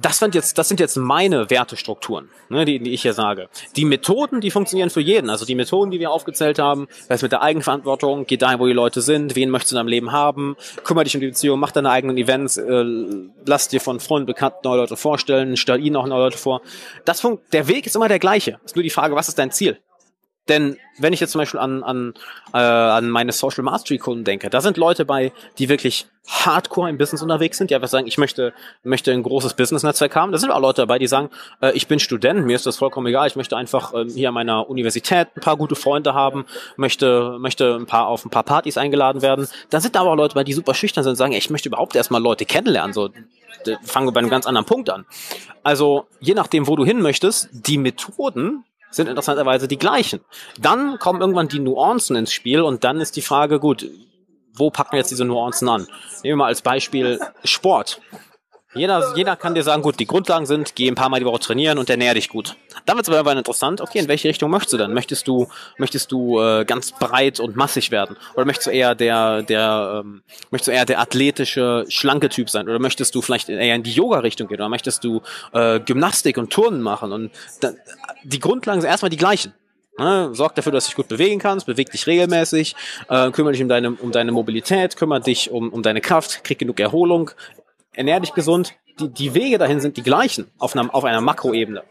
das sind jetzt, das sind jetzt meine Wertestrukturen, ne, die, die ich hier sage. Die Methoden, die funktionieren für jeden. Also die Methoden, die wir aufgezählt haben, das mit der Eigenverantwortung, geh dahin, wo die Leute sind, wen möchtest du in deinem Leben haben, kümmere dich um die Beziehung, mach deine eigenen Events, äh, lass dir von Freunden, Bekannten neue Leute vorstellen, stell ihnen auch neue Leute vor. Das funkt, der Weg ist immer der gleiche. Ist nur die Frage, was ist dein Ziel? Denn wenn ich jetzt zum Beispiel an, an, äh, an meine Social Mastery Kunden denke, da sind Leute bei, die wirklich hardcore im Business unterwegs sind, die einfach sagen, ich möchte, möchte ein großes Business-Netzwerk haben. Da sind auch Leute dabei, die sagen, äh, ich bin Student, mir ist das vollkommen egal, ich möchte einfach äh, hier an meiner Universität ein paar gute Freunde haben, möchte, möchte ein paar auf ein paar Partys eingeladen werden. Da sind aber auch Leute bei, die super schüchtern sind und sagen, ey, ich möchte überhaupt erstmal Leute kennenlernen. So, fangen wir bei einem ganz anderen Punkt an. Also, je nachdem, wo du hin möchtest, die Methoden, sind interessanterweise die gleichen. Dann kommen irgendwann die Nuancen ins Spiel und dann ist die Frage, gut, wo packen wir jetzt diese Nuancen an? Nehmen wir mal als Beispiel Sport. Jeder, jeder kann dir sagen, gut, die Grundlagen sind, geh ein paar Mal die Woche trainieren und ernähr dich gut. Dann wird es aber interessant, okay, in welche Richtung möchtest du denn? Möchtest du, möchtest du äh, ganz breit und massig werden? Oder möchtest du eher der, der, ähm, möchtest du eher der athletische, schlanke Typ sein? Oder möchtest du vielleicht eher in die Yoga-Richtung gehen? Oder möchtest du äh, Gymnastik und Turnen machen? Und dann, die Grundlagen sind erstmal die gleichen. Ne? Sorg dafür, dass du dich gut bewegen kannst, beweg dich regelmäßig, äh, kümmere dich um deine, um deine Mobilität, kümmere dich um, um deine Kraft, krieg genug Erholung, ernähr dich gesund. Die, die Wege dahin sind die gleichen auf einer, auf einer Makroebene.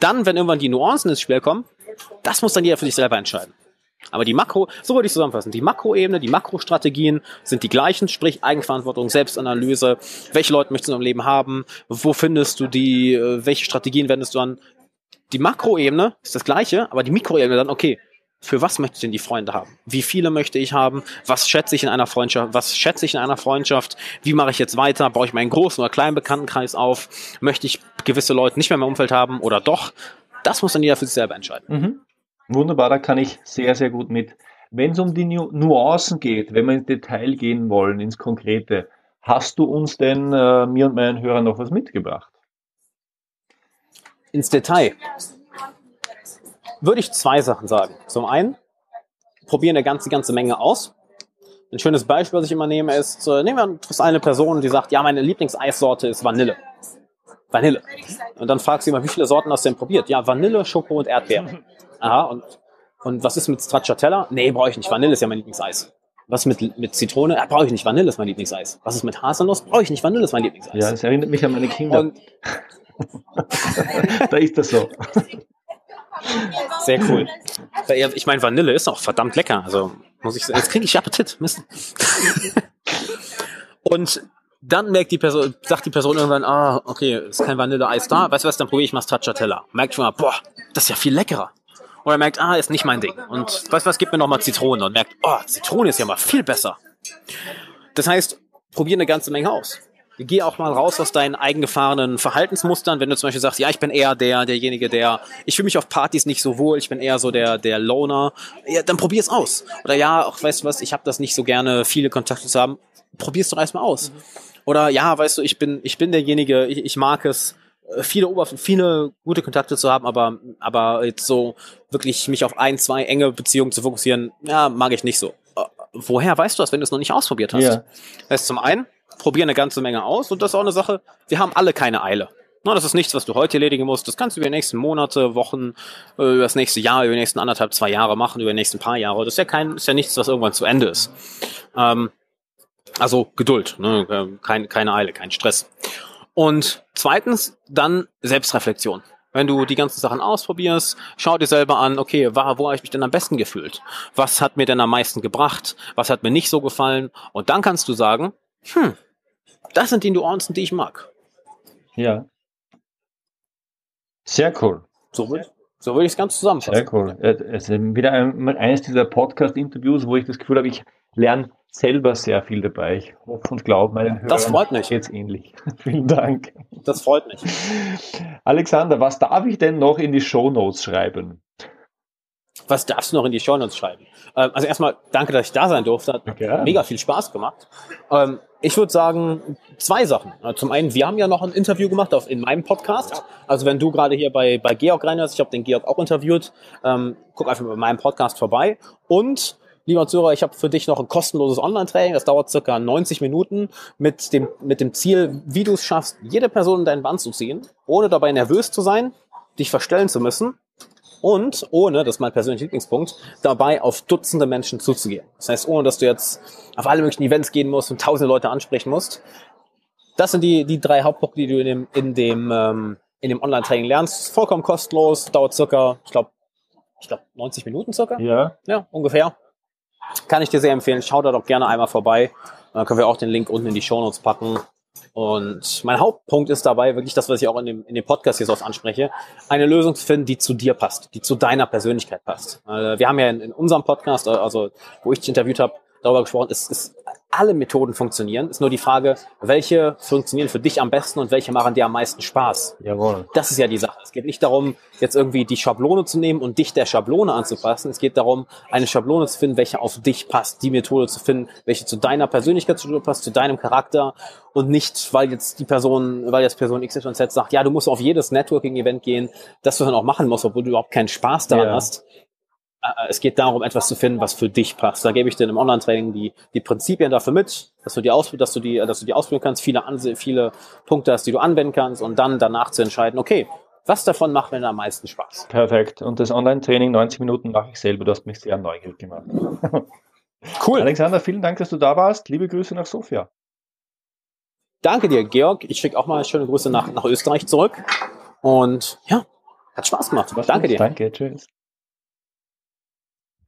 Dann, wenn irgendwann die Nuancen ins Spiel kommen, das muss dann jeder für sich selber entscheiden. Aber die Makro, so würde ich zusammenfassen, die Makroebene, die Makrostrategien sind die gleichen, sprich Eigenverantwortung, Selbstanalyse, welche Leute möchtest du im Leben haben, wo findest du die, äh, welche Strategien wendest du an. Die Makroebene ist das gleiche, aber die Mikroebene dann, okay, für was möchte ich denn die Freunde haben? Wie viele möchte ich haben? Was schätze ich in einer Freundschaft? Was schätze ich in einer Freundschaft? Wie mache ich jetzt weiter? Baue ich meinen großen oder kleinen Bekanntenkreis auf? Möchte ich gewisse Leute nicht mehr in meinem Umfeld haben oder doch? Das muss dann jeder für sich selber entscheiden. Mhm. Wunderbar, da kann ich sehr, sehr gut mit. Wenn es um die Nu Nuancen geht, wenn wir ins Detail gehen wollen, ins Konkrete, hast du uns denn, äh, mir und meinen Hörern, noch was mitgebracht? Ins Detail würde ich zwei Sachen sagen. Zum einen, probieren eine ganze, ganze Menge aus. Ein schönes Beispiel, was ich immer nehme, ist, äh, nehmen wir eine Person, die sagt, ja, meine Lieblingseissorte ist Vanille. Vanille. Und dann fragst du immer, wie viele Sorten hast du denn probiert? Ja, Vanille, Schoko und Erdbeere. Aha, und, und was ist mit Stracciatella? Nee, brauche ich nicht. Vanille ist ja mein Lieblingseis. Was mit, mit Zitrone? Ja, brauche ich nicht. Vanille ist mein Lieblingseis. Was ist mit Haselnuss? Brauche ich nicht. Vanille ist mein Lieblingseis. Ja, das erinnert mich an meine Kinder. Und *laughs* da ist das so. *laughs* sehr cool. Ich meine, Vanille ist auch verdammt lecker. Also muss ich jetzt kriege ich Appetit. *laughs* Und dann merkt die Person, sagt die Person irgendwann, ah, okay, ist kein Vanilleeis da. Weißt du was, dann probiere ich mal Stracciatella. Merkt schon mal, boah, das ist ja viel leckerer. Oder merkt, ah, ist nicht mein Ding. Und weißt du was, gib mir noch mal Zitrone. Und merkt, oh, Zitrone ist ja mal viel besser. Das heißt, probier eine ganze Menge aus. Geh auch mal raus aus deinen eingefahrenen Verhaltensmustern. Wenn du zum Beispiel sagst, ja, ich bin eher der, derjenige, der, ich fühle mich auf Partys nicht so wohl, ich bin eher so der, der Loner, ja, dann probier es aus. Oder ja, auch, weißt du was, ich habe das nicht so gerne, viele Kontakte zu haben. Probier es doch erstmal aus. Oder ja, weißt du, ich bin, ich bin derjenige, ich, ich mag es, äh, viele Oberf viele gute Kontakte zu haben, aber, aber jetzt so wirklich mich auf ein, zwei enge Beziehungen zu fokussieren, ja, mag ich nicht so. Äh, Woher weißt du das, wenn du es noch nicht ausprobiert hast? Ja. Das ist zum einen, probier eine ganze Menge aus und das ist auch eine Sache, wir haben alle keine Eile. Na, das ist nichts, was du heute erledigen musst. Das kannst du über die nächsten Monate, Wochen, äh, über das nächste Jahr, über die nächsten anderthalb, zwei Jahre machen, über die nächsten paar Jahre. Das ist ja kein, ist ja nichts, was irgendwann zu Ende ist. Ähm, also Geduld, ne? äh, kein, keine Eile, kein Stress. Und zweitens dann Selbstreflexion. Wenn du die ganzen Sachen ausprobierst, schau dir selber an, okay, wo, wo habe ich mich denn am besten gefühlt? Was hat mir denn am meisten gebracht? Was hat mir nicht so gefallen? Und dann kannst du sagen, hm, das sind die Nuancen, die ich mag. Ja. Sehr cool. So würde so würd ich es ganz zusammenfassen. Sehr cool. Äh, Es ist wieder ein, eines dieser Podcast-Interviews, wo ich das Gefühl habe, ich lerne selber sehr viel dabei. Ich hoffe und glaube, meinen Hörern Das freut mich. jetzt ähnlich. *laughs* Vielen Dank. Das freut mich. Alexander, was darf ich denn noch in die Shownotes schreiben? Was darfst du noch in die Shownotes schreiben? Ähm, also erstmal danke, dass ich da sein durfte. Hat mega viel Spaß gemacht. Ähm, ich würde sagen, zwei Sachen. Zum einen, wir haben ja noch ein Interview gemacht auf, in meinem Podcast. Also wenn du gerade hier bei, bei Georg reinhörst, ich habe den Georg auch interviewt, ähm, guck einfach bei meinem Podcast vorbei. Und Lieber Zuhörer, ich habe für dich noch ein kostenloses Online-Training. Das dauert circa 90 Minuten mit dem, mit dem Ziel, wie du es schaffst, jede Person in deinen Band zu ziehen, ohne dabei nervös zu sein, dich verstellen zu müssen und ohne, das ist mein persönlicher Lieblingspunkt, dabei auf Dutzende Menschen zuzugehen. Das heißt, ohne dass du jetzt auf alle möglichen Events gehen musst und tausende Leute ansprechen musst. Das sind die, die drei Hauptpunkte, die du in dem, in dem, ähm, in dem Online-Training lernst. Vollkommen kostenlos, dauert circa, ich glaube, ich glaube 90 Minuten circa. Ja. Ja, ungefähr. Kann ich dir sehr empfehlen. Schau da doch gerne einmal vorbei. Dann können wir auch den Link unten in die Shownotes packen. Und mein Hauptpunkt ist dabei wirklich das, was ich auch in dem, in dem Podcast hier so oft anspreche, eine Lösung zu finden, die zu dir passt, die zu deiner Persönlichkeit passt. Äh, Wir haben ja in, in unserem Podcast, äh, also wo ich dich interviewt habe, darüber gesprochen, es, es, alle Methoden funktionieren. Ist nur die Frage, welche funktionieren für dich am besten und welche machen dir am meisten Spaß. Jawohl. Das ist ja die Sache. Es geht nicht darum, jetzt irgendwie die Schablone zu nehmen und dich der Schablone anzupassen. Es geht darum, eine Schablone zu finden, welche auf dich passt, die Methode zu finden, welche zu deiner Persönlichkeit passt, zu deinem Charakter und nicht, weil jetzt die Person, weil jetzt Person XYZ sagt, ja, du musst auf jedes Networking-Event gehen, das du dann auch machen musst, obwohl du überhaupt keinen Spaß daran Ja. hast. Äh, Es geht darum, etwas zu finden, was für dich passt. Da gebe ich dir im Online-Training die, die Prinzipien dafür mit, dass du die ausprobieren, dass du die, dass du die ausprobieren kannst, viele, Anse viele Punkte hast, die du anwenden kannst und dann danach zu entscheiden, okay, Was davon macht mir am meisten Spaß? Perfekt. Und das Online-Training 90 Minuten mache ich selber. Du hast mich sehr neugierig gemacht. *laughs* Cool. Alexander, vielen Dank, dass du da warst. Liebe Grüße nach Sofia. Danke dir, Georg. Ich schicke auch mal schöne Grüße nach, nach Österreich zurück. Und ja, hat Spaß gemacht. Was Danke dir. Danke, tschüss.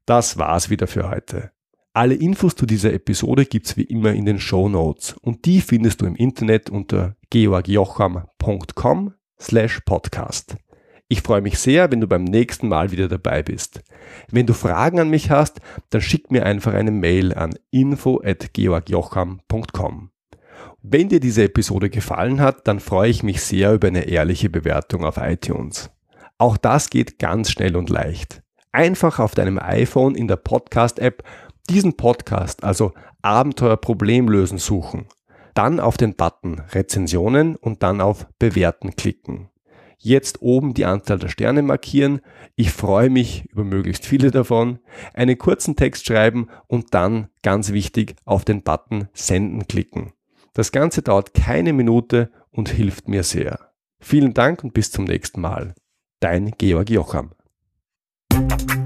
Das war's wieder für heute. Alle Infos zu dieser Episode gibt's wie immer in den Show Notes und die findest du im Internet unter georgjocham.com slash podcast. Ich freue mich sehr, wenn du beim nächsten Mal wieder dabei bist. Wenn du Fragen an mich hast, dann schick mir einfach eine Mail an info at georgjocham.com. Wenn dir diese Episode gefallen hat, dann freue ich mich sehr über eine ehrliche Bewertung auf iTunes. Auch das geht ganz schnell und leicht. Einfach auf deinem iPhone in der Podcast-App diesen Podcast, also Abenteuer Problemlösen suchen, dann auf den Button Rezensionen und dann auf Bewerten klicken. Jetzt oben die Anzahl der Sterne markieren. Ich freue mich über möglichst viele davon. Einen kurzen Text schreiben und dann, ganz wichtig, auf den Button Senden klicken. Das Ganze dauert keine Minute und hilft mir sehr. Vielen Dank und bis zum nächsten Mal. Dein Georg Jocham. Thank